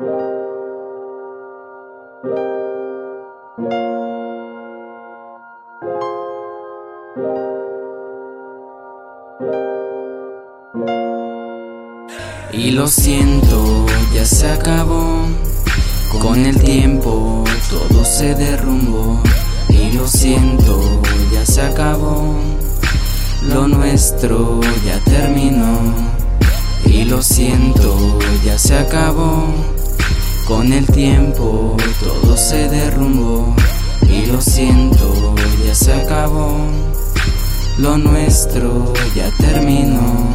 Y lo siento, ya se acabó. Con el tiempo todo se derrumbó. Y lo siento, ya se acabó. Lo nuestro ya terminó. Y lo siento, ya se acabó. Con el tiempo todo se derrumbó. Y lo siento, ya se acabó. Lo nuestro ya terminó.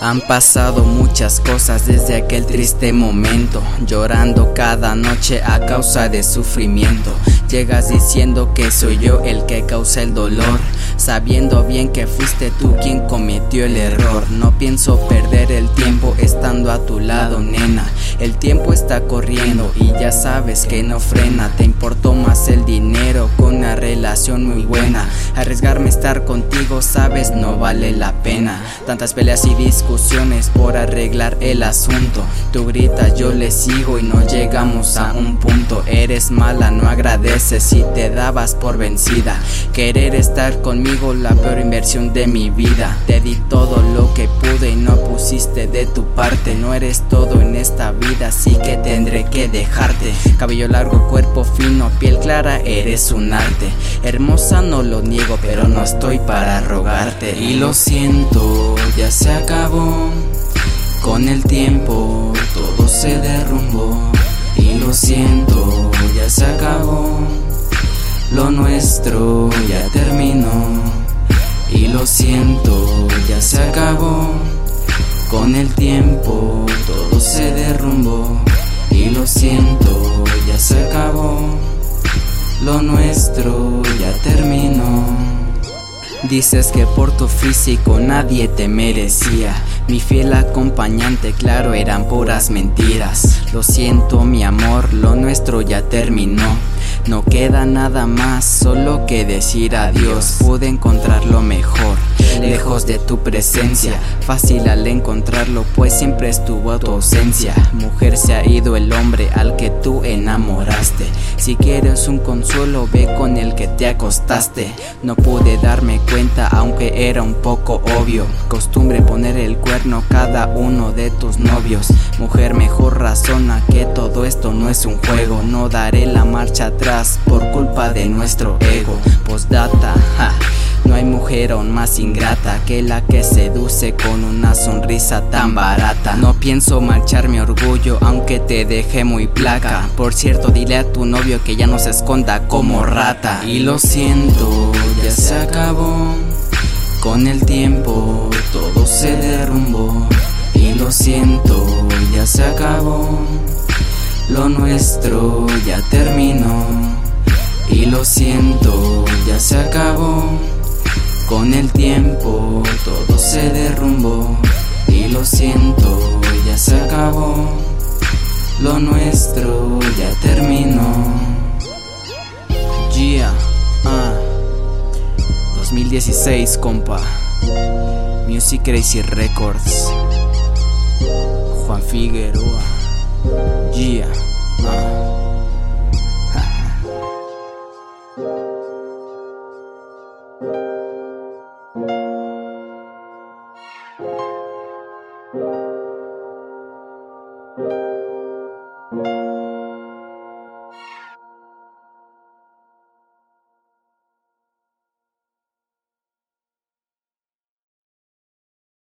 Han pasado muchas cosas desde aquel triste momento, llorando cada noche a causa de sufrimiento. Llegas diciendo que soy yo el que causa el dolor, sabiendo bien que fuiste tú quien cometió el error. No pienso perder el tiempo estando a tu lado, nena. El tiempo está corriendo y ya sabes que no frena. Te importó más el dinero con una relación muy buena. Arriesgarme a estar contigo, sabes, no vale la pena. Tantas peleas y discusiones por arreglar el asunto. Tú gritas, yo le sigo y no llegamos a un punto. Eres mala, no agradeces si te dabas por vencida. Querer estar conmigo, la peor inversión de mi vida. Te di todo lo que pude y no pusiste de tu parte. No eres todo en esta vida, así que tendré que dejarte. Cabello largo, cuerpo fino, piel clara, eres un arte. Hermosa no lo niego, pero no estoy para rogarte. Y lo siento, ya se acabó. Con el tiempo todo se derrumbó y lo siento, ya se acabó. Lo nuestro ya terminó y lo siento, ya se acabó. Con el tiempo todo se derrumbó y lo siento, ya se acabó. Lo nuestro ya terminó. Dices que por tu físico nadie te merecía. Mi fiel acompañante, claro, eran puras mentiras. Lo siento, mi amor, lo nuestro ya terminó. No queda nada más, solo que decir adiós. Pude encontrar lo mejor, lejos de tu presencia. Fácil al encontrarlo, pues siempre estuvo tu ausencia. Mujer, se ha ido el hombre al que tú enamoraste. Si quieres un consuelo, ve con el que te acostaste. No pude darme cuenta, aunque era un poco obvio. Costumbre poner el cuerno cada uno de tus novios. Mujer, mejor razona que todo esto no es un juego. No daré la marcha atrás por culpa de nuestro ego. Postdata, no hay mujer aún más ingrata que la que seduce con una sonrisa tan barata. No pienso marchar mi orgullo, aunque te deje muy placa. Por cierto, dile a tu novio que ya no se esconda como rata. Y lo siento, ya se acabó. Con el tiempo todo se derrumbó. Y lo siento, ya se acabó. Lo nuestro ya terminó y lo siento, ya se acabó. Con el tiempo todo se derrumbó y lo siento, ya se acabó. Lo nuestro ya terminó. Yeah, 2016, compa. Music Crazy Records. Juan Figueroa. Yeah. Uh.